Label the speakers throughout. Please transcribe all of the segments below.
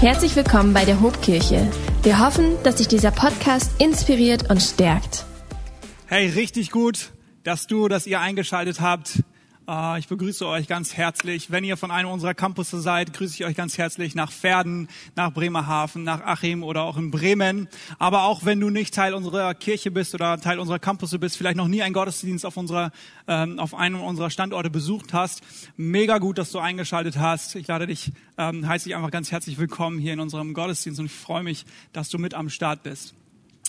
Speaker 1: Herzlich willkommen bei der Hobkirche. Wir hoffen, dass dich dieser Podcast inspiriert und stärkt.
Speaker 2: Hey, richtig gut, dass du, dass ihr eingeschaltet habt. Äh, ich begrüße euch ganz herzlich. Wenn ihr von einem unserer Campusse seid, grüße ich euch ganz herzlich nach Pferden, nach Bremerhaven, nach Achim oder auch in Bremen. Aber auch wenn du nicht Teil unserer Kirche bist oder Teil unserer Campusse bist, vielleicht noch nie einen Gottesdienst auf unserer, ähm, auf einem unserer Standorte besucht hast, mega gut, dass du eingeschaltet hast. Ich lade dich, ähm, heiße dich einfach ganz herzlich willkommen hier in unserem Gottesdienst und ich freue mich, dass du mit am Start bist.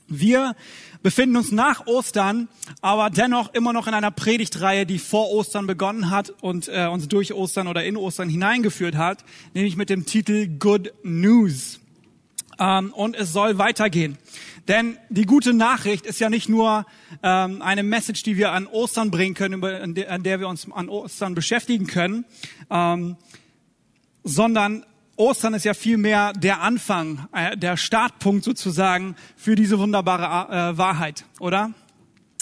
Speaker 2: Wir befinden uns nach Ostern, aber dennoch immer noch in einer Predigtreihe, die vor Ostern begonnen hat und äh, uns durch Ostern oder in Ostern hineingeführt hat, nämlich mit dem Titel Good News. Ähm, und es soll weitergehen. Denn die gute Nachricht ist ja nicht nur ähm, eine Message, die wir an Ostern bringen können, über, an, der, wir uns an Ostern beschäftigen können, ähm, sondern Ostern ist ja vielmehr der Anfang, äh, der Startpunkt sozusagen für diese wunderbare äh, Wahrheit, oder?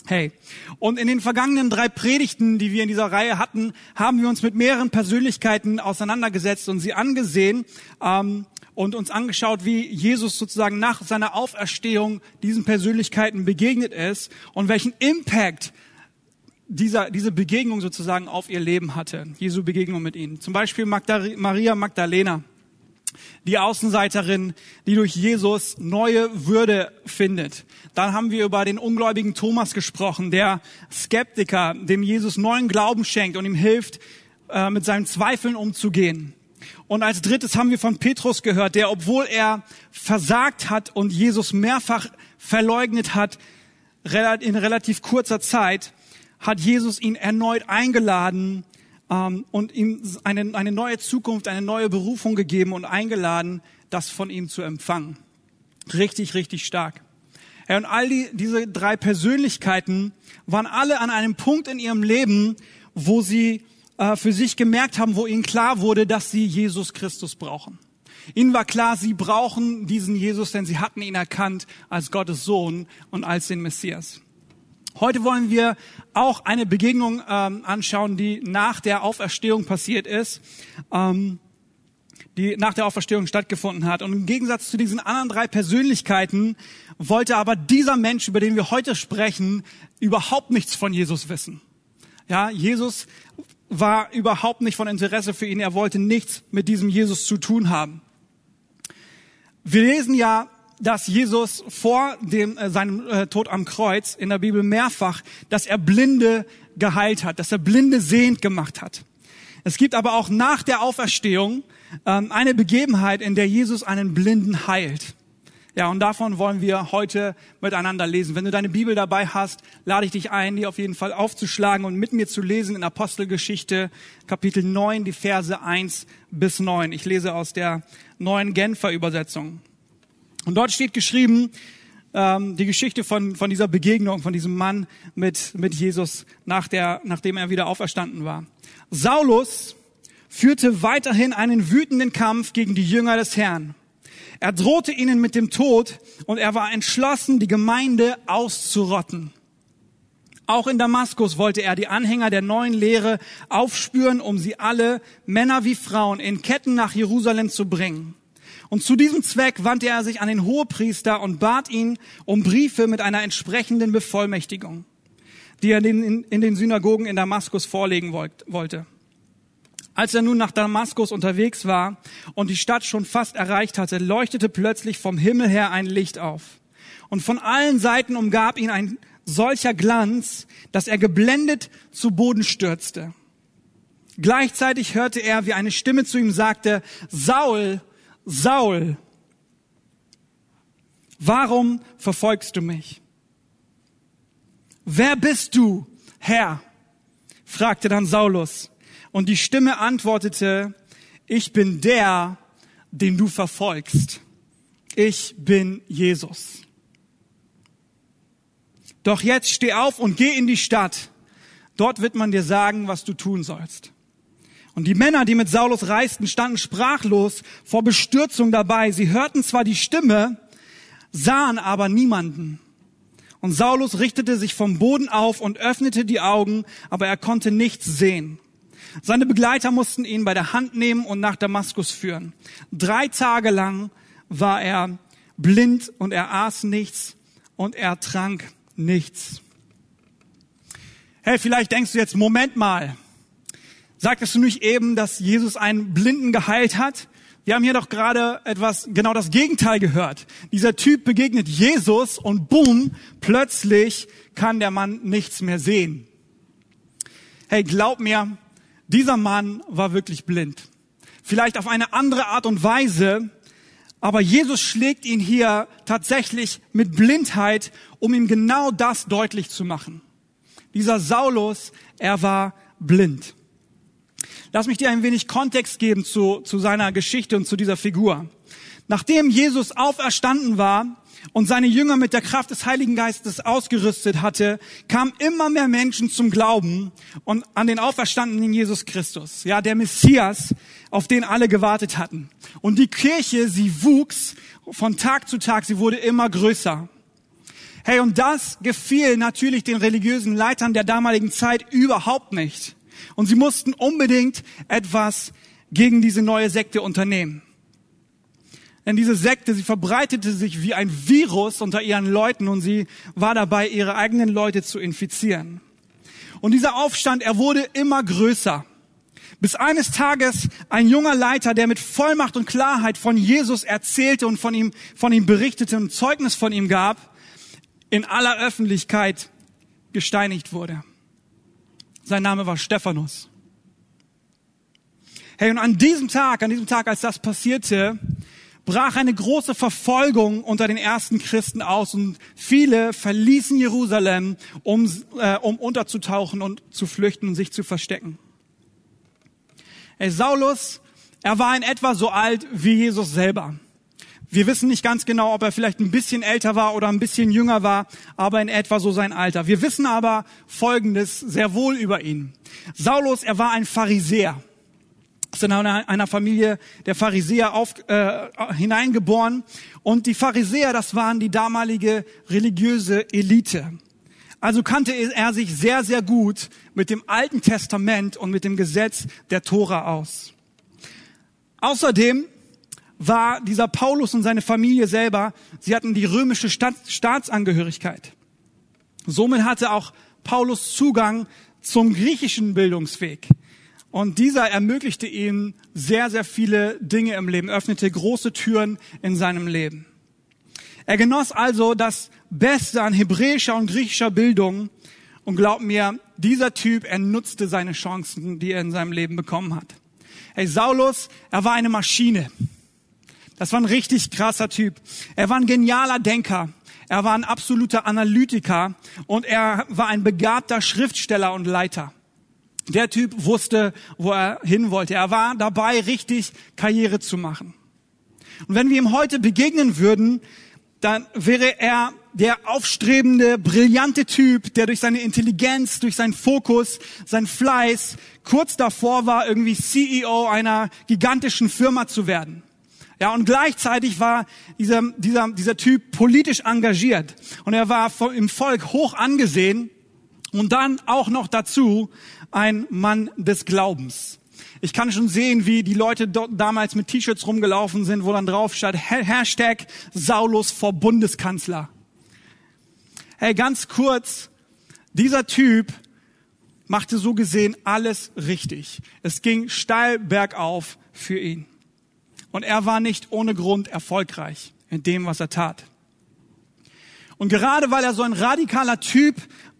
Speaker 2: Hey. Und in den vergangenen drei Predigten, die wir in dieser Reihe hatten, haben wir uns mit mehreren Persönlichkeiten auseinandergesetzt und sie angesehen ähm, und uns angeschaut, wie Jesus sozusagen nach seiner Auferstehung diesen Persönlichkeiten begegnet ist und welchen Impact dieser, diese Begegnung sozusagen auf ihr Leben hatte. Jesu Begegnung mit ihnen. Zum Beispiel Magda Maria Magdalena die Außenseiterin, die durch Jesus neue Würde findet. Dann haben wir über den ungläubigen Thomas gesprochen, der Skeptiker, dem Jesus neuen Glauben schenkt und ihm hilft, äh, mit seinen Zweifeln umzugehen. Und als drittes haben wir von Petrus gehört, der, obwohl er versagt hat und Jesus mehrfach verleugnet hat, in relativ kurzer Zeit, hat Jesus ihn erneut eingeladen, ähm, und ihm eine, eine neue Zukunft, eine neue Berufung gegeben und eingeladen, das von ihm zu empfangen. Richtig, richtig stark. Ja, und all die, diese drei Persönlichkeiten waren alle an einem Punkt in ihrem Leben, wo sie äh, für sich gemerkt haben, wo ihnen klar wurde, dass sie Jesus Christus brauchen. Ihnen war klar, sie brauchen diesen Jesus, denn sie hatten ihn erkannt als Gottes Sohn und als den Messias. Heute wollen wir auch eine Begegnung ähm, anschauen, die nach der Auferstehung passiert ist, ähm, die nach der Auferstehung stattgefunden hat. Und im Gegensatz zu diesen anderen drei Persönlichkeiten wollte aber dieser Mensch, über den wir heute sprechen, überhaupt nichts von Jesus wissen. Ja, Jesus war überhaupt nicht von Interesse für ihn. Er wollte nichts mit diesem Jesus zu tun haben. Wir lesen ja dass Jesus vor dem, äh, seinem äh, Tod am Kreuz in der Bibel mehrfach, dass er Blinde geheilt hat, dass er Blinde sehend gemacht hat. Es gibt aber auch nach der Auferstehung ähm, eine Begebenheit, in der Jesus einen Blinden heilt. Ja, und davon wollen wir heute miteinander lesen. Wenn du deine Bibel dabei hast, lade ich dich ein, die auf jeden Fall aufzuschlagen und mit mir zu lesen in Apostelgeschichte Kapitel 9, die Verse 1 bis 9. Ich lese aus der neuen Genfer Übersetzung. Und dort steht geschrieben, ähm, die Geschichte von, von dieser Begegnung, von diesem Mann mit, mit Jesus, nach der, nachdem er wieder auferstanden war. Saulus führte weiterhin einen wütenden Kampf gegen die Jünger des Herrn. Er drohte ihnen mit dem Tod und er war entschlossen, die Gemeinde auszurotten. Auch in Damaskus wollte er die Anhänger der neuen Lehre aufspüren, um sie alle, Männer wie Frauen, in Ketten nach Jerusalem zu bringen. Und zu diesem Zweck wandte er sich an den Hohepriester und bat ihn um Briefe mit einer entsprechenden Bevollmächtigung, die er in, den Synagogen in Damaskus vorlegen wollte. Als er nun nach Damaskus unterwegs war und die Stadt schon fast erreicht hatte, leuchtete plötzlich vom Himmel her ein Licht auf. Und von allen Seiten umgab ihn ein solcher Glanz, dass er geblendet zu Boden stürzte. Gleichzeitig hörte er, wie eine Stimme zu ihm sagte, Saul, Saul, warum verfolgst du mich? Wer bist du, Herr? fragte dann Saulus. Und die Stimme antwortete, ich bin der, den du verfolgst. Ich bin Jesus. Doch jetzt steh auf und geh in die Stadt. Dort wird man dir sagen, was du tun sollst. Und die Männer, die mit Saulus reisten, standen sprachlos vor Bestürzung dabei. Sie hörten zwar die Stimme, sahen aber niemanden. Und Saulus richtete sich vom Boden auf und öffnete die Augen, aber er konnte nichts sehen. Seine Begleiter mussten ihn bei der Hand nehmen und nach Damaskus führen. Drei Tage lang war er blind und er aß nichts und er trank nichts. Hey, vielleicht denkst du jetzt, Moment mal, sagtest du nicht eben, dass Jesus einen Blinden geheilt hat? Wir haben hier doch gerade etwas, genau das Gegenteil gehört. Dieser Typ begegnet Jesus und boom, plötzlich kann der Mann nichts mehr sehen. Hey, glaub mir, dieser Mann war wirklich blind. Vielleicht auf eine andere Art und Weise, aber Jesus schlägt ihn hier tatsächlich mit Blindheit, um ihm genau das deutlich zu machen. Dieser Saulus, er war blind. Lass mich dir ein wenig Kontext geben zu, zu seiner Geschichte und zu dieser Figur. Nachdem Jesus auferstanden war und seine Jünger mit der Kraft des Heiligen Geistes ausgerüstet hatte, kamen immer mehr Menschen zum Glauben und an den auferstandenen Jesus Christus, ja, der Messias, auf den alle gewartet hatten. Und die Kirche, sie wuchs von Tag zu Tag, sie wurde immer größer. Hey, und das gefiel natürlich den religiösen Leitern der damaligen Zeit überhaupt nicht. Und sie mussten unbedingt etwas gegen diese neue Sekte unternehmen. Denn diese Sekte, sie verbreitete sich wie ein Virus unter ihren Leuten und sie war dabei, ihre eigenen Leute zu infizieren. Und dieser Aufstand, er wurde immer größer. Bis eines Tages ein junger Leiter, der mit Vollmacht und Klarheit von Jesus erzählte und von ihm, von ihm berichtete und Zeugnis von ihm gab, in aller Öffentlichkeit gesteinigt wurde. Sein Name war Stephanus. Hey, und an diesem Tag, an diesem Tag, als das passierte, brach eine große Verfolgung unter den ersten Christen aus und viele verließen Jerusalem, um, äh, um unterzutauchen und zu flüchten und sich zu verstecken. Hey, Saulus, er war in etwa so alt wie Jesus selber. Wir wissen nicht ganz genau, ob er vielleicht ein bisschen älter war oder ein bisschen jünger war, aber in etwa so sein Alter. Wir wissen aber Folgendes sehr wohl über ihn. Saulus, er war ein Pharisäer. Ist in einer Familie der Pharisäer auf, äh, hineingeboren. Und die Pharisäer, das waren die damalige religiöse Elite. Also kannte er sich sehr, sehr gut mit dem Alten Testament und mit dem Gesetz der Tora aus. Außerdem war dieser Paulus und seine Familie selber, sie hatten die römische Staat, Staatsangehörigkeit. Somit hatte auch Paulus Zugang zum griechischen Bildungsweg. Und dieser ermöglichte ihm sehr, sehr viele Dinge im Leben, öffnete große Türen in seinem Leben. Er genoss also das Beste an hebräischer und griechischer Bildung. Und glaub mir, dieser Typ, er nutzte seine Chancen, die er in seinem Leben bekommen hat. Hey, Saulus, er war eine Maschine. Das war ein richtig krasser Typ. Er war ein genialer Denker. Er war ein absoluter Analytiker und er war ein begabter Schriftsteller und Leiter. Der Typ wusste, wo er hin wollte. Er war dabei, richtig Karriere zu machen. Und wenn wir ihm heute begegnen würden, dann wäre er der aufstrebende, brillante Typ, der durch seine Intelligenz, durch seinen Fokus, sein Fleiß kurz davor war, irgendwie CEO einer gigantischen Firma zu werden. Ja, und gleichzeitig war dieser, dieser, dieser Typ politisch engagiert und er war im Volk hoch angesehen und dann auch noch dazu ein Mann des Glaubens. Ich kann schon sehen, wie die Leute dort damals mit T-Shirts rumgelaufen sind, wo dann drauf stand, Hashtag Saulus vor Bundeskanzler. Hey, ganz kurz, dieser Typ machte so gesehen alles richtig. Es ging steil bergauf für ihn. Und er war nicht ohne Grund erfolgreich in dem, was er tat. Und gerade weil er so ein radikaler Typ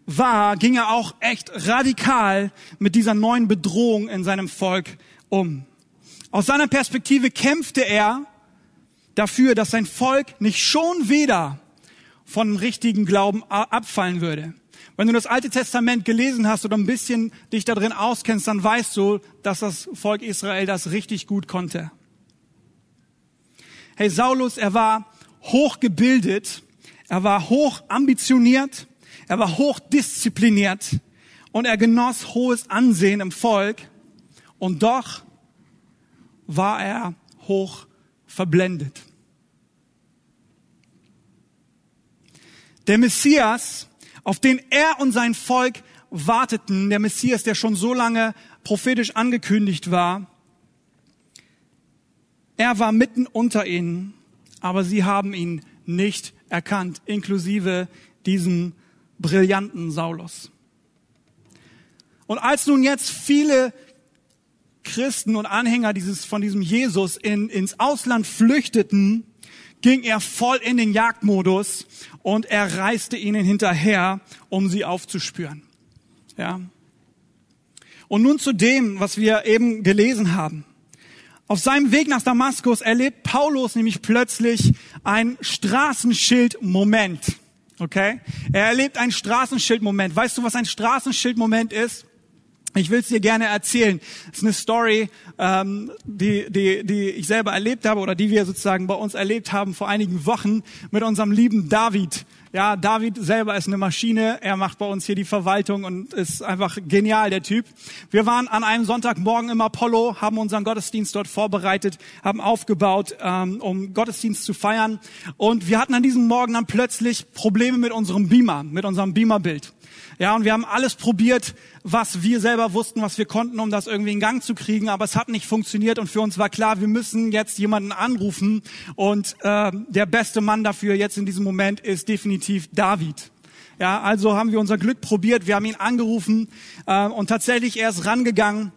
Speaker 2: war, ging er auch echt radikal mit dieser neuen Bedrohung in seinem Volk um. Aus seiner Perspektive kämpfte er dafür, dass sein Volk nicht schon wieder von richtigen Glauben abfallen würde. Wenn du das Alte Testament gelesen hast oder ein bisschen dich darin auskennst, dann weißt du, dass das Volk Israel das richtig gut konnte. Hey, Saulus, er war hochgebildet, er war hoch ambitioniert, er war hoch diszipliniert und er genoss hohes Ansehen im Volk und doch war er hoch verblendet. Der Messias, auf den er und sein Volk warteten, der Messias, der schon so lange prophetisch angekündigt war. Er war mitten unter ihnen, aber sie haben ihn nicht erkannt, inklusive diesem brillanten Saulus. Und als nun jetzt viele Christen und Anhänger dieses, von diesem Jesus in, ins Ausland flüchteten, ging er voll in den Jagdmodus und er reiste ihnen hinterher, um sie aufzuspüren. Ja. Und nun zu dem, was wir eben gelesen haben. Auf seinem Weg nach Damaskus erlebt Paulus nämlich plötzlich ein Straßenschild-Moment. Okay? Er erlebt einen Straßenschild-Moment. Weißt du, was ein Straßenschild-Moment ist? Ich will es dir gerne erzählen. Es ist eine Story, ähm, die, die, die ich selber erlebt habe oder die wir sozusagen bei uns erlebt haben vor einigen Wochen mit unserem lieben David. Ja, David selber ist eine Maschine. Er macht bei uns hier die Verwaltung und ist einfach genial, der Typ. Wir waren an einem Sonntagmorgen im Apollo, haben unseren Gottesdienst dort vorbereitet, haben aufgebaut, ähm, um Gottesdienst zu feiern. Und wir hatten an diesem Morgen dann plötzlich Probleme mit unserem Beamer, mit unserem Beamerbild. Ja, und wir haben alles probiert, was wir selber wussten, was wir konnten, um das irgendwie in Gang zu kriegen, aber es hat nicht funktioniert und für uns war klar, wir müssen jetzt jemanden anrufen und äh, der beste Mann dafür jetzt in diesem Moment ist definitiv David. Ja, also haben wir unser Glück probiert, wir haben ihn angerufen äh, und tatsächlich er ist rangegangen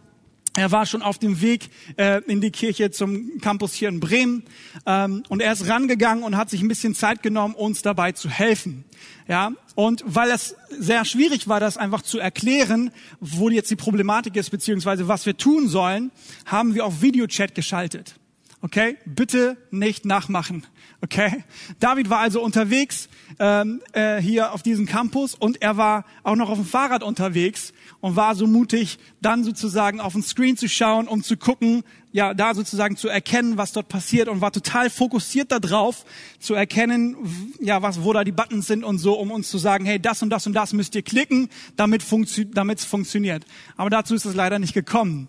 Speaker 2: er war schon auf dem Weg äh, in die Kirche zum Campus hier in Bremen ähm, und er ist rangegangen und hat sich ein bisschen Zeit genommen, uns dabei zu helfen. Ja, und weil es sehr schwierig war, das einfach zu erklären, wo jetzt die Problematik ist beziehungsweise was wir tun sollen, haben wir auf Videochat geschaltet. Okay, bitte nicht nachmachen. Okay, David war also unterwegs ähm, äh, hier auf diesem Campus und er war auch noch auf dem Fahrrad unterwegs und war so mutig, dann sozusagen auf den Screen zu schauen, um zu gucken, ja, da sozusagen zu erkennen, was dort passiert und war total fokussiert darauf, zu erkennen, ja, was, wo da die Buttons sind und so, um uns zu sagen, hey, das und das und das müsst ihr klicken, damit funktio es funktioniert. Aber dazu ist es leider nicht gekommen.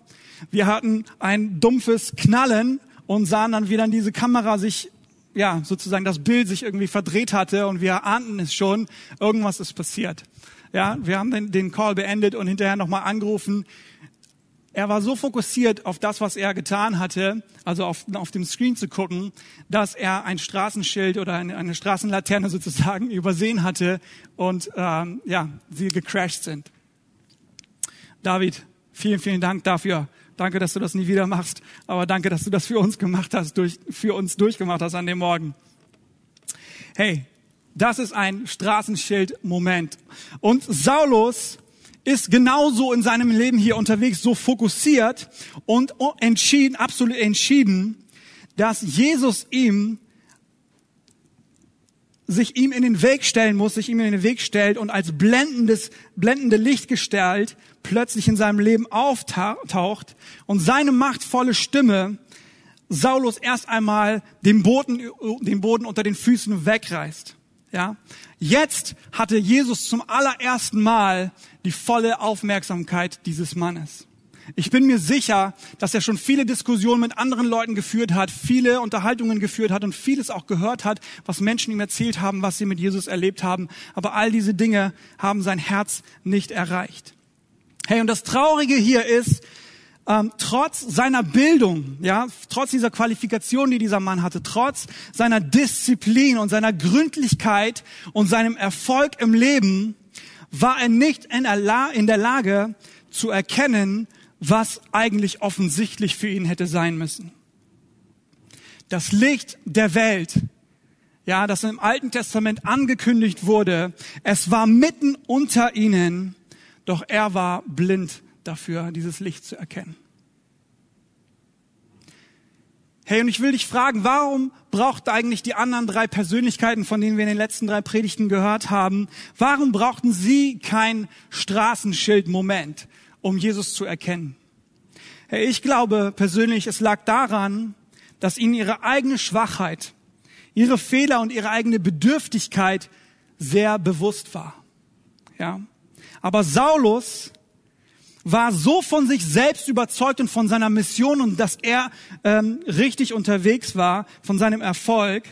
Speaker 2: Wir hatten ein dumpfes Knallen und sahen dann, wie dann diese Kamera sich ja, sozusagen das Bild sich irgendwie verdreht hatte und wir ahnten es schon, irgendwas ist passiert. Ja, wir haben den, den Call beendet und hinterher nochmal angerufen. Er war so fokussiert auf das, was er getan hatte, also auf, auf dem Screen zu gucken, dass er ein Straßenschild oder eine, eine Straßenlaterne sozusagen übersehen hatte und ähm, ja, sie gecrashed sind. David, vielen, vielen Dank dafür. Danke, dass du das nie wieder machst. Aber danke, dass du das für uns gemacht hast, durch, für uns durchgemacht hast an dem Morgen. Hey, das ist ein Straßenschild-Moment. Und Saulus ist genauso in seinem Leben hier unterwegs, so fokussiert und entschieden, absolut entschieden, dass Jesus ihm sich ihm in den Weg stellen muss, sich ihm in den Weg stellt und als blendendes, blendende Lichtgestalt plötzlich in seinem Leben auftaucht und seine machtvolle Stimme Saulus erst einmal den Boden, den Boden unter den Füßen wegreißt. Ja, jetzt hatte Jesus zum allerersten Mal die volle Aufmerksamkeit dieses Mannes. Ich bin mir sicher, dass er schon viele Diskussionen mit anderen Leuten geführt hat, viele Unterhaltungen geführt hat und vieles auch gehört hat, was Menschen ihm erzählt haben, was sie mit Jesus erlebt haben. Aber all diese Dinge haben sein Herz nicht erreicht. Hey, und das Traurige hier ist, ähm, trotz seiner Bildung, ja, trotz dieser Qualifikation, die dieser Mann hatte, trotz seiner Disziplin und seiner Gründlichkeit und seinem Erfolg im Leben, war er nicht in der, Lage zu erkennen, was eigentlich offensichtlich für ihn hätte sein müssen. Das Licht der Welt, ja, das im Alten Testament angekündigt wurde, es war mitten unter ihnen, doch er war blind dafür, dieses Licht zu erkennen. Hey, und ich will dich fragen, warum brauchten eigentlich die anderen drei Persönlichkeiten, von denen wir in den letzten drei Predigten gehört haben, warum brauchten sie kein Straßenschild-Moment? Um Jesus zu erkennen. Ich glaube persönlich, es lag daran, dass ihnen ihre eigene Schwachheit, ihre Fehler und ihre eigene Bedürftigkeit sehr bewusst war. Ja. Aber Saulus war so von sich selbst überzeugt und von seiner Mission und dass er ähm, richtig unterwegs war, von seinem Erfolg,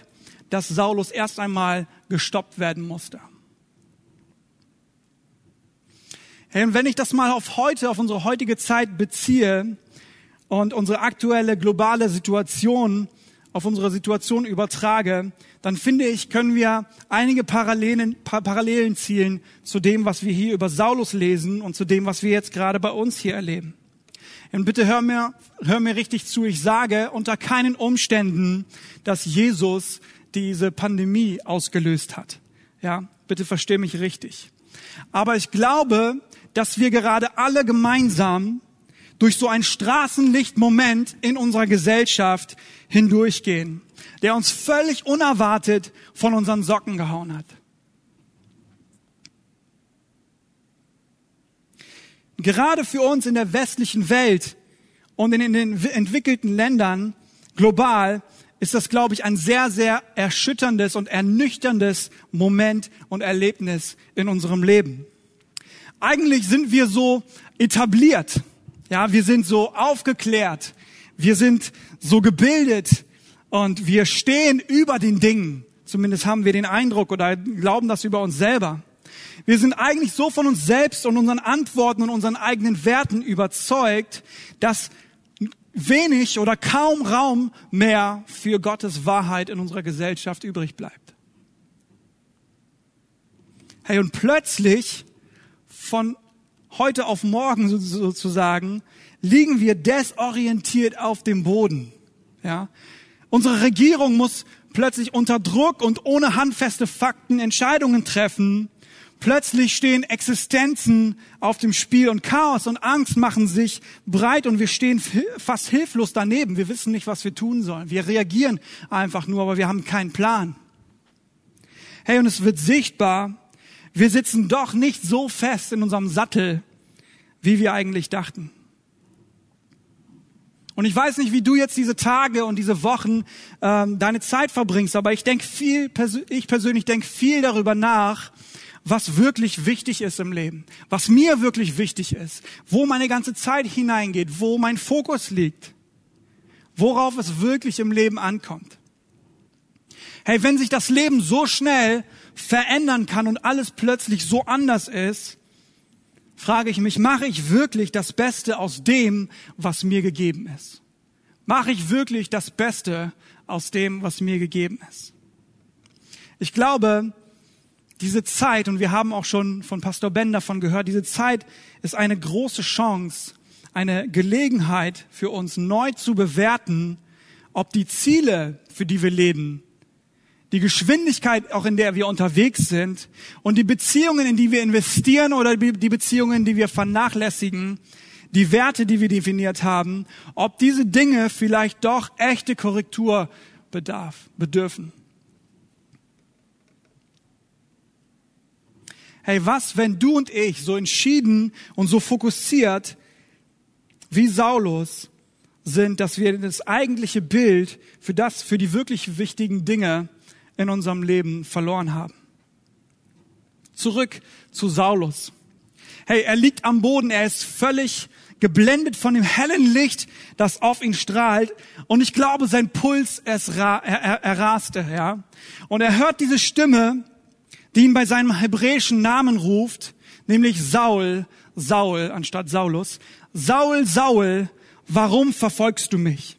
Speaker 2: dass Saulus erst einmal gestoppt werden musste. Hey, und wenn ich das mal auf heute, auf unsere heutige Zeit beziehe und unsere aktuelle globale Situation auf unsere Situation übertrage, dann finde ich, können wir einige Parallelen, Parallelen zielen zu dem, was wir hier über Saulus lesen und zu dem, was wir jetzt gerade bei uns hier erleben. Und bitte hör mir, hör mir richtig zu. Ich sage unter keinen Umständen, dass Jesus diese Pandemie ausgelöst hat. Ja, bitte versteh mich richtig. Aber ich glaube, dass wir gerade alle gemeinsam durch so ein Straßenlichtmoment in unserer Gesellschaft hindurchgehen, der uns völlig unerwartet von unseren Socken gehauen hat. Gerade für uns in der westlichen Welt und in den entwickelten Ländern global ist das, glaube ich, ein sehr, sehr erschütterndes und ernüchterndes Moment und Erlebnis in unserem Leben. Eigentlich sind wir so etabliert. Ja, wir sind so aufgeklärt. Wir sind so gebildet und wir stehen über den Dingen. Zumindest haben wir den Eindruck oder glauben das über uns selber. Wir sind eigentlich so von uns selbst und unseren Antworten und unseren eigenen Werten überzeugt, dass wenig oder kaum Raum mehr für Gottes Wahrheit in unserer Gesellschaft übrig bleibt. Hey, und plötzlich von heute auf morgen sozusagen liegen wir desorientiert auf dem Boden. Ja, unsere Regierung muss plötzlich unter Druck und ohne handfeste Fakten Entscheidungen treffen. Plötzlich stehen Existenzen auf dem Spiel und Chaos und Angst machen sich breit und wir stehen fast hilflos daneben. Wir wissen nicht, was wir tun sollen. Wir reagieren einfach nur, aber wir haben keinen Plan. Hey, und es wird sichtbar, wir sitzen doch nicht so fest in unserem Sattel, wie wir eigentlich dachten. Und ich weiß nicht, wie du jetzt diese Tage und diese Wochen ähm, deine Zeit verbringst, aber ich denke viel, ich persönlich denke viel darüber nach, was wirklich wichtig ist im Leben, was mir wirklich wichtig ist, wo meine ganze Zeit hineingeht, wo mein Fokus liegt, worauf es wirklich im Leben ankommt. Hey, wenn sich das Leben so schnell verändern kann und alles plötzlich so anders ist, frage ich mich, mache ich wirklich das Beste aus dem, was mir gegeben ist? Mache ich wirklich das Beste aus dem, was mir gegeben ist? Ich glaube, diese Zeit, und wir haben auch schon von Pastor Ben davon gehört, diese Zeit ist eine große Chance, eine Gelegenheit für uns neu zu bewerten, ob die Ziele, für die wir leben, die Geschwindigkeit, auch in der wir unterwegs sind und die Beziehungen, in die wir investieren oder die Beziehungen, die wir vernachlässigen, die Werte, die wir definiert haben, ob diese Dinge vielleicht doch echte Korrektur bedarf, bedürfen. Hey, was, wenn du und ich so entschieden und so fokussiert wie Saulus sind, dass wir das eigentliche Bild für das, für die wirklich wichtigen Dinge in unserem Leben verloren haben. Zurück zu Saulus. Hey, er liegt am Boden, er ist völlig geblendet von dem hellen Licht, das auf ihn strahlt. Und ich glaube, sein Puls, er, er, er raste, ja. Und er hört diese Stimme, die ihn bei seinem hebräischen Namen ruft, nämlich Saul, Saul anstatt Saulus. Saul, Saul, warum verfolgst du mich?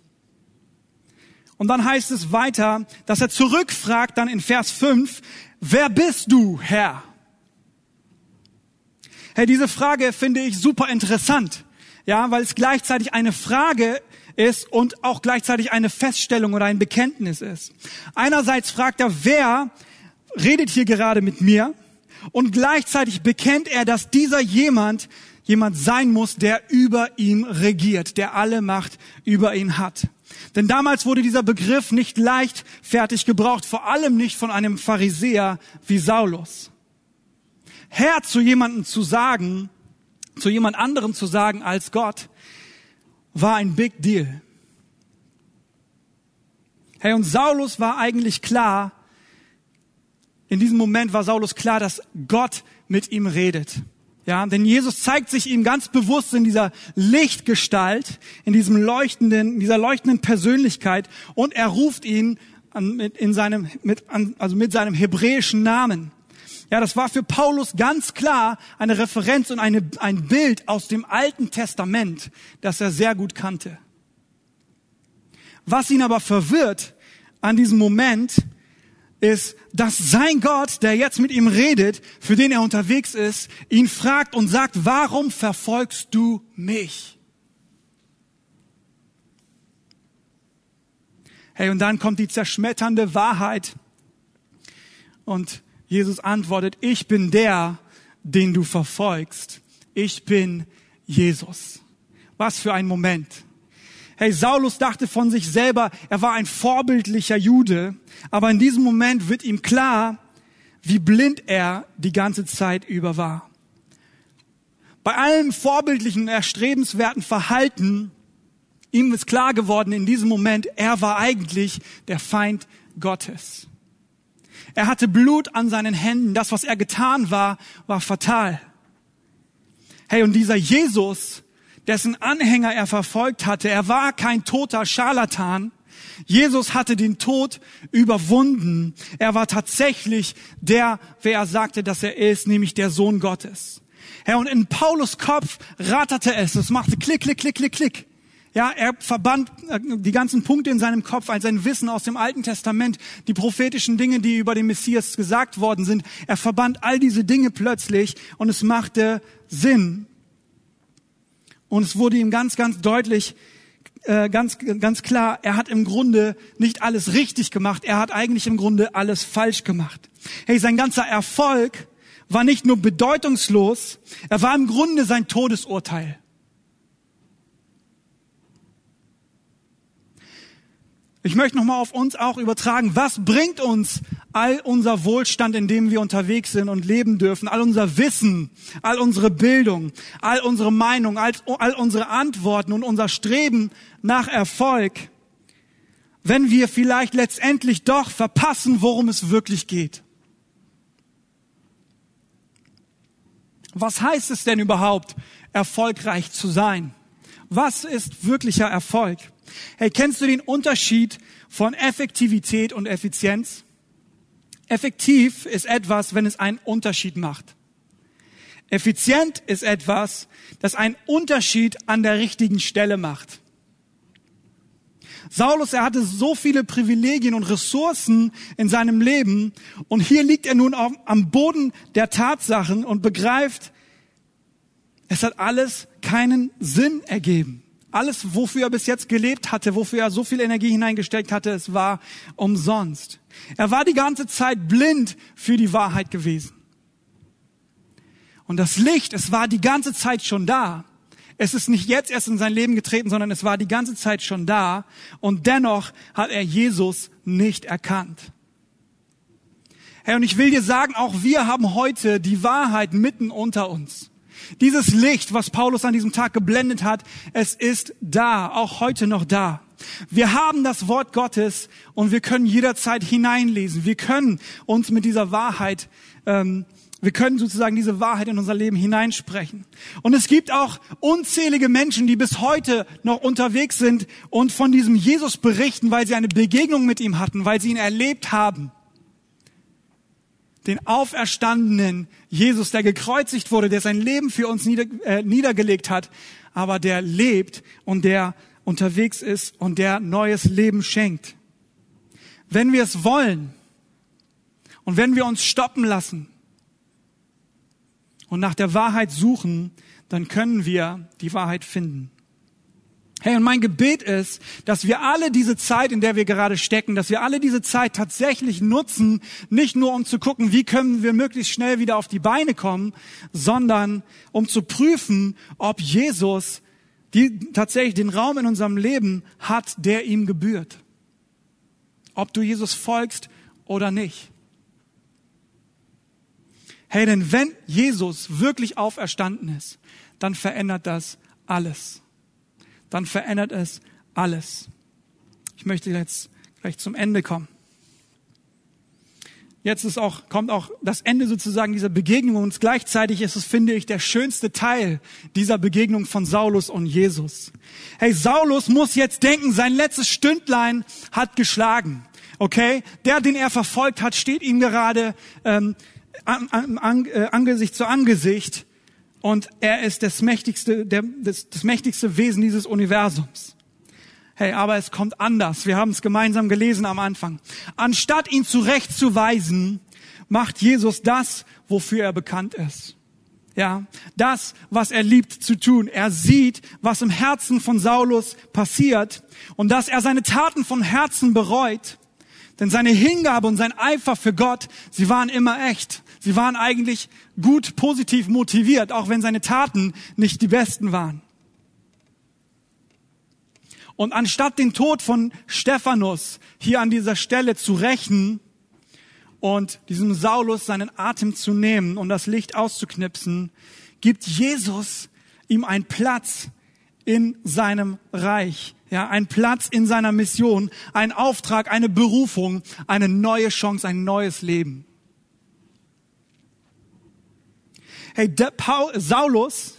Speaker 2: Und dann heißt es weiter, dass er zurückfragt dann in Vers 5, wer bist du, Herr? Hey, diese Frage finde ich super interessant. Ja, weil es gleichzeitig eine Frage ist und auch gleichzeitig eine Feststellung oder ein Bekenntnis ist. Einerseits fragt er, wer redet hier gerade mit mir? Und gleichzeitig bekennt er, dass dieser jemand jemand sein muss, der über ihm regiert, der alle Macht über ihn hat. Denn damals wurde dieser Begriff nicht leichtfertig gebraucht, vor allem nicht von einem Pharisäer wie Saulus. Herr zu jemandem zu sagen, zu jemand anderem zu sagen als Gott, war ein Big Deal. Hey, und Saulus war eigentlich klar, in diesem Moment war Saulus klar, dass Gott mit ihm redet. Ja, denn Jesus zeigt sich ihm ganz bewusst in dieser Lichtgestalt, in diesem leuchtenden, dieser leuchtenden Persönlichkeit und er ruft ihn an, mit, in seinem, mit, an, also mit seinem hebräischen Namen. Ja, das war für Paulus ganz klar eine Referenz und eine, ein Bild aus dem Alten Testament, das er sehr gut kannte. Was ihn aber verwirrt an diesem Moment, ist, dass sein Gott, der jetzt mit ihm redet, für den er unterwegs ist, ihn fragt und sagt, warum verfolgst du mich? Hey, und dann kommt die zerschmetternde Wahrheit und Jesus antwortet, ich bin der, den du verfolgst. Ich bin Jesus. Was für ein Moment. Hey, Saulus dachte von sich selber, er war ein vorbildlicher Jude, aber in diesem Moment wird ihm klar, wie blind er die ganze Zeit über war. Bei allem vorbildlichen, erstrebenswerten Verhalten, ihm ist klar geworden in diesem Moment, er war eigentlich der Feind Gottes. Er hatte Blut an seinen Händen. Das, was er getan war, war fatal. Hey, und dieser Jesus, dessen Anhänger er verfolgt hatte, er war kein toter Scharlatan. Jesus hatte den Tod überwunden. Er war tatsächlich der, wer er sagte, dass er ist, nämlich der Sohn Gottes. Herr, und in Paulus Kopf ratterte es. Es machte klick, klick, klick, klick, klick. Ja, er verband äh, die ganzen Punkte in seinem Kopf, all sein Wissen aus dem Alten Testament, die prophetischen Dinge, die über den Messias gesagt worden sind. Er verband all diese Dinge plötzlich und es machte Sinn. Und es wurde ihm ganz, ganz deutlich, äh, ganz, ganz klar, er hat im Grunde nicht alles richtig gemacht, er hat eigentlich im Grunde alles falsch gemacht. Hey, sein ganzer Erfolg war nicht nur bedeutungslos, er war im Grunde sein Todesurteil. Ich möchte nochmal auf uns auch übertragen, was bringt uns all unser Wohlstand, in dem wir unterwegs sind und leben dürfen, all unser Wissen, all unsere Bildung, all unsere Meinung, all, all unsere Antworten und unser Streben nach Erfolg, wenn wir vielleicht letztendlich doch verpassen, worum es wirklich geht. Was heißt es denn überhaupt, erfolgreich zu sein? Was ist wirklicher Erfolg? Hey, kennst du den Unterschied von Effektivität und Effizienz? Effektiv ist etwas, wenn es einen Unterschied macht. Effizient ist etwas, das einen Unterschied an der richtigen Stelle macht. Saulus, er hatte so viele Privilegien und Ressourcen in seinem Leben und hier liegt er nun auf, am Boden der Tatsachen und begreift, es hat alles keinen Sinn ergeben. Alles, wofür er bis jetzt gelebt hatte, wofür er so viel Energie hineingesteckt hatte, es war umsonst. Er war die ganze Zeit blind für die Wahrheit gewesen. Und das Licht, es war die ganze Zeit schon da. Es ist nicht jetzt erst in sein Leben getreten, sondern es war die ganze Zeit schon da. Und dennoch hat er Jesus nicht erkannt. Herr, und ich will dir sagen, auch wir haben heute die Wahrheit mitten unter uns. Dieses Licht, was Paulus an diesem Tag geblendet hat, es ist da, auch heute noch da. Wir haben das Wort Gottes und wir können jederzeit hineinlesen. Wir können uns mit dieser Wahrheit, ähm, wir können sozusagen diese Wahrheit in unser Leben hineinsprechen. Und es gibt auch unzählige Menschen, die bis heute noch unterwegs sind und von diesem Jesus berichten, weil sie eine Begegnung mit ihm hatten, weil sie ihn erlebt haben den auferstandenen Jesus, der gekreuzigt wurde, der sein Leben für uns nieder, äh, niedergelegt hat, aber der lebt und der unterwegs ist und der neues Leben schenkt. Wenn wir es wollen und wenn wir uns stoppen lassen und nach der Wahrheit suchen, dann können wir die Wahrheit finden. Hey, und mein Gebet ist, dass wir alle diese Zeit, in der wir gerade stecken, dass wir alle diese Zeit tatsächlich nutzen, nicht nur um zu gucken, wie können wir möglichst schnell wieder auf die Beine kommen, sondern um zu prüfen, ob Jesus die tatsächlich den Raum in unserem Leben hat, der ihm gebührt. Ob du Jesus folgst oder nicht. Hey, denn wenn Jesus wirklich auferstanden ist, dann verändert das alles dann verändert es alles. Ich möchte jetzt gleich zum Ende kommen. Jetzt ist auch, kommt auch das Ende sozusagen dieser Begegnung und gleichzeitig ist es, finde ich, der schönste Teil dieser Begegnung von Saulus und Jesus. Hey, Saulus muss jetzt denken, sein letztes Stündlein hat geschlagen. Okay? Der, den er verfolgt hat, steht ihm gerade ähm, an, an, an, äh, Angesicht zu Angesicht und er ist das mächtigste, der, das, das mächtigste Wesen dieses Universums. Hey, aber es kommt anders. Wir haben es gemeinsam gelesen am Anfang. Anstatt ihn zurechtzuweisen, macht Jesus das, wofür er bekannt ist. Ja, das, was er liebt zu tun. Er sieht, was im Herzen von Saulus passiert und dass er seine Taten von Herzen bereut. Denn seine Hingabe und sein Eifer für Gott, sie waren immer echt. Sie waren eigentlich gut, positiv motiviert, auch wenn seine Taten nicht die besten waren. Und anstatt den Tod von Stephanus hier an dieser Stelle zu rächen, und diesem Saulus seinen Atem zu nehmen und das Licht auszuknipsen, gibt Jesus ihm einen Platz in seinem Reich. Ja, ein Platz in seiner Mission, ein Auftrag, eine Berufung, eine neue Chance, ein neues Leben. Hey, Paul, Saulus,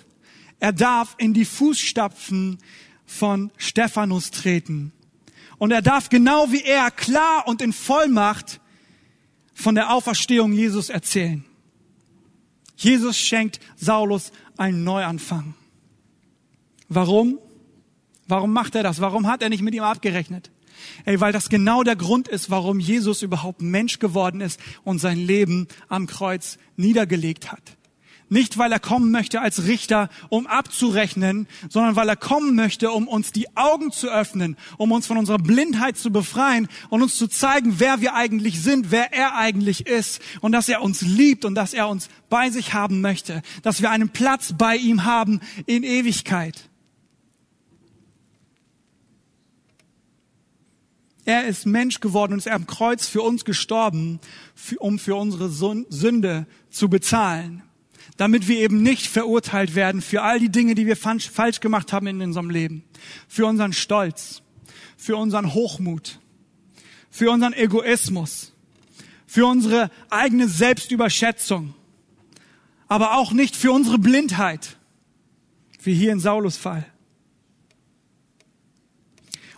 Speaker 2: er darf in die Fußstapfen von Stephanus treten. Und er darf genau wie er klar und in Vollmacht von der Auferstehung Jesus erzählen. Jesus schenkt Saulus einen Neuanfang. Warum? Warum macht er das? Warum hat er nicht mit ihm abgerechnet? Ey, weil das genau der Grund ist, warum Jesus überhaupt Mensch geworden ist und sein Leben am Kreuz niedergelegt hat. Nicht, weil er kommen möchte als Richter, um abzurechnen, sondern weil er kommen möchte, um uns die Augen zu öffnen, um uns von unserer Blindheit zu befreien und uns zu zeigen, wer wir eigentlich sind, wer er eigentlich ist und dass er uns liebt und dass er uns bei sich haben möchte, dass wir einen Platz bei ihm haben in Ewigkeit. Er ist Mensch geworden und ist am Kreuz für uns gestorben, um für unsere Sünde zu bezahlen. Damit wir eben nicht verurteilt werden für all die Dinge, die wir falsch gemacht haben in unserem Leben, für unseren Stolz, für unseren Hochmut, für unseren Egoismus, für unsere eigene Selbstüberschätzung, aber auch nicht für unsere Blindheit, wie hier in Saulus Fall.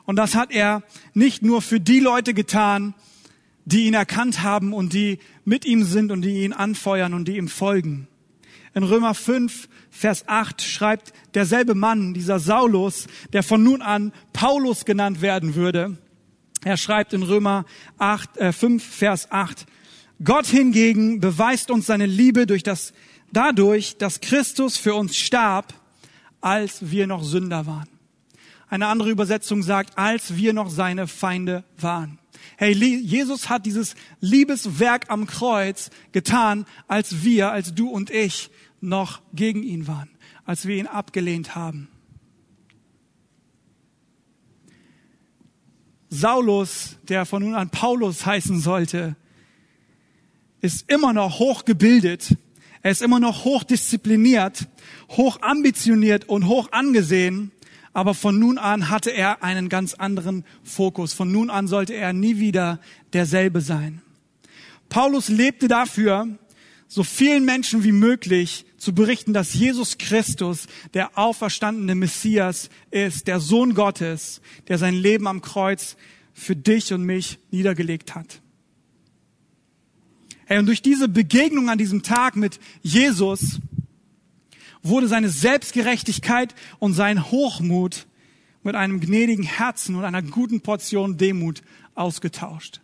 Speaker 2: Und das hat er nicht nur für die Leute getan, die ihn erkannt haben und die mit ihm sind und die ihn anfeuern und die ihm folgen. In Römer 5, Vers 8 schreibt derselbe Mann, dieser Saulus, der von nun an Paulus genannt werden würde. Er schreibt in Römer 8, äh, 5, Vers 8, Gott hingegen beweist uns seine Liebe durch das, dadurch, dass Christus für uns starb, als wir noch Sünder waren. Eine andere Übersetzung sagt, als wir noch seine Feinde waren. Hey, Jesus hat dieses Liebeswerk am Kreuz getan, als wir, als du und ich noch gegen ihn waren, als wir ihn abgelehnt haben. Saulus, der von nun an Paulus heißen sollte, ist immer noch hochgebildet, er ist immer noch hochdiszipliniert, hoch ambitioniert und hoch angesehen, aber von nun an hatte er einen ganz anderen Fokus. Von nun an sollte er nie wieder derselbe sein. Paulus lebte dafür, so vielen Menschen wie möglich zu berichten, dass Jesus Christus der auferstandene Messias ist, der Sohn Gottes, der sein Leben am Kreuz für dich und mich niedergelegt hat. Hey, und durch diese Begegnung an diesem Tag mit Jesus wurde seine Selbstgerechtigkeit und sein Hochmut mit einem gnädigen Herzen und einer guten Portion Demut ausgetauscht.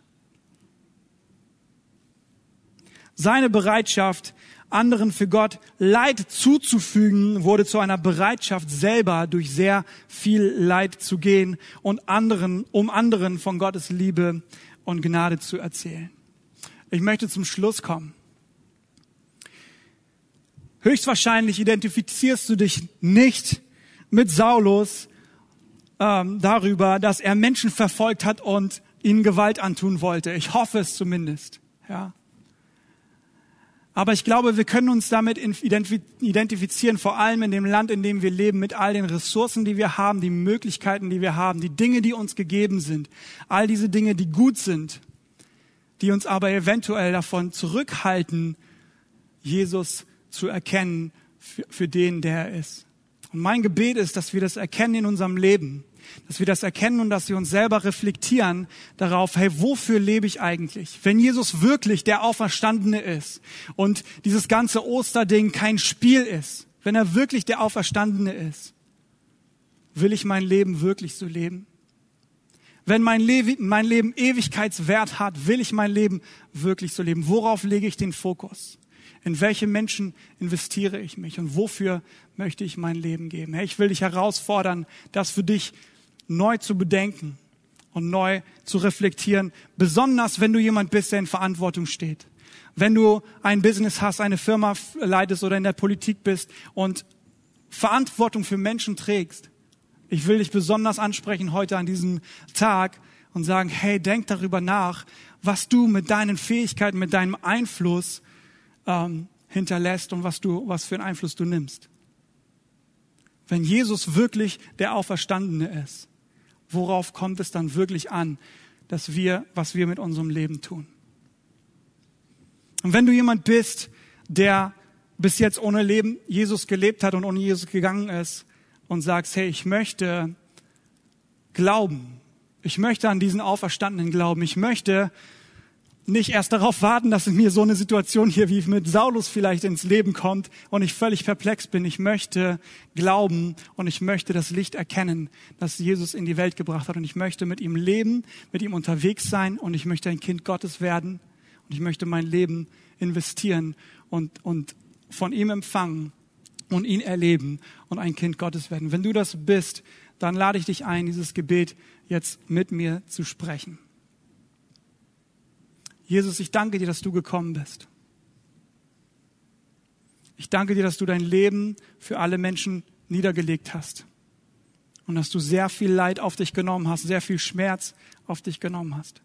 Speaker 2: Seine Bereitschaft, anderen für Gott Leid zuzufügen, wurde zu einer Bereitschaft selber durch sehr viel Leid zu gehen und anderen, um anderen von Gottes Liebe und Gnade zu erzählen. Ich möchte zum Schluss kommen. Höchstwahrscheinlich identifizierst du dich nicht mit Saulus ähm, darüber, dass er Menschen verfolgt hat und ihnen Gewalt antun wollte. Ich hoffe es zumindest. Ja. Aber ich glaube, wir können uns damit identifizieren, vor allem in dem Land, in dem wir leben, mit all den Ressourcen, die wir haben, die Möglichkeiten, die wir haben, die Dinge, die uns gegeben sind, all diese Dinge, die gut sind, die uns aber eventuell davon zurückhalten, Jesus zu erkennen für, für den, der er ist. Und mein Gebet ist, dass wir das erkennen in unserem Leben, dass wir das erkennen und dass wir uns selber reflektieren darauf, hey, wofür lebe ich eigentlich? Wenn Jesus wirklich der Auferstandene ist und dieses ganze Osterding kein Spiel ist, wenn er wirklich der Auferstandene ist, will ich mein Leben wirklich so leben? Wenn mein, Le mein Leben Ewigkeitswert hat, will ich mein Leben wirklich so leben? Worauf lege ich den Fokus? In welche Menschen investiere ich mich und wofür möchte ich mein Leben geben? Ich will dich herausfordern, das für dich neu zu bedenken und neu zu reflektieren, besonders wenn du jemand bist, der in Verantwortung steht. Wenn du ein Business hast, eine Firma leitest oder in der Politik bist und Verantwortung für Menschen trägst, ich will dich besonders ansprechen heute an diesem Tag und sagen, hey, denk darüber nach, was du mit deinen Fähigkeiten, mit deinem Einfluss ähm, hinterlässt und was du, was für einen Einfluss du nimmst. Wenn Jesus wirklich der Auferstandene ist, worauf kommt es dann wirklich an, dass wir, was wir mit unserem Leben tun? Und wenn du jemand bist, der bis jetzt ohne Leben Jesus gelebt hat und ohne Jesus gegangen ist, und sagst, hey, ich möchte glauben. Ich möchte an diesen Auferstandenen glauben. Ich möchte nicht erst darauf warten, dass mir so eine Situation hier wie mit Saulus vielleicht ins Leben kommt und ich völlig perplex bin. Ich möchte glauben und ich möchte das Licht erkennen, das Jesus in die Welt gebracht hat und ich möchte mit ihm leben, mit ihm unterwegs sein und ich möchte ein Kind Gottes werden und ich möchte mein Leben investieren und, und von ihm empfangen und ihn erleben und ein Kind Gottes werden. Wenn du das bist, dann lade ich dich ein, dieses Gebet jetzt mit mir zu sprechen. Jesus, ich danke dir, dass du gekommen bist. Ich danke dir, dass du dein Leben für alle Menschen niedergelegt hast und dass du sehr viel Leid auf dich genommen hast, sehr viel Schmerz auf dich genommen hast.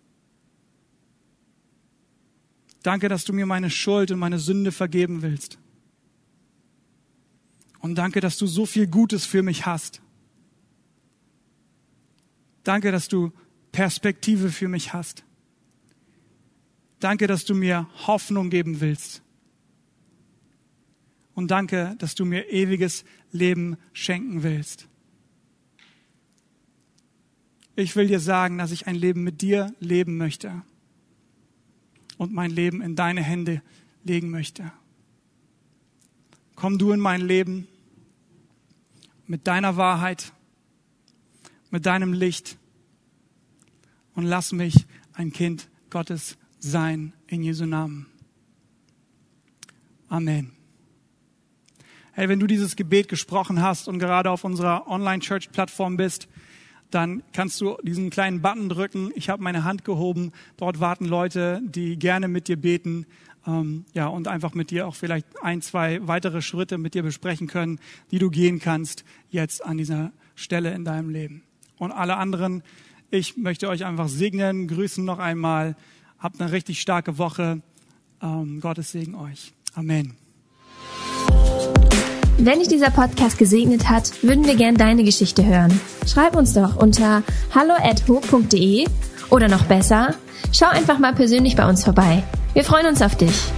Speaker 2: Danke, dass du mir meine Schuld und meine Sünde vergeben willst. Und danke, dass du so viel Gutes für mich hast. Danke, dass du Perspektive für mich hast. Danke, dass du mir Hoffnung geben willst. Und danke, dass du mir ewiges Leben schenken willst. Ich will dir sagen, dass ich ein Leben mit dir leben möchte und mein Leben in deine Hände legen möchte. Komm du in mein Leben mit deiner Wahrheit, mit deinem Licht und lass mich ein Kind Gottes sein in Jesu Namen. Amen. Hey, wenn du dieses Gebet gesprochen hast und gerade auf unserer Online-Church-Plattform bist, dann kannst du diesen kleinen Button drücken. Ich habe meine Hand gehoben. Dort warten Leute, die gerne mit dir beten ähm, ja, und einfach mit dir auch vielleicht ein, zwei weitere Schritte mit dir besprechen können, die du gehen kannst jetzt an dieser Stelle in deinem Leben. Und alle anderen, ich möchte euch einfach segnen, grüßen noch einmal. Habt eine richtig starke Woche. Ähm, Gottes Segen euch. Amen.
Speaker 1: Wenn dich dieser Podcast gesegnet hat, würden wir gern deine Geschichte hören. Schreib uns doch unter hallo@ho.de oder noch besser, schau einfach mal persönlich bei uns vorbei. Wir freuen uns auf dich.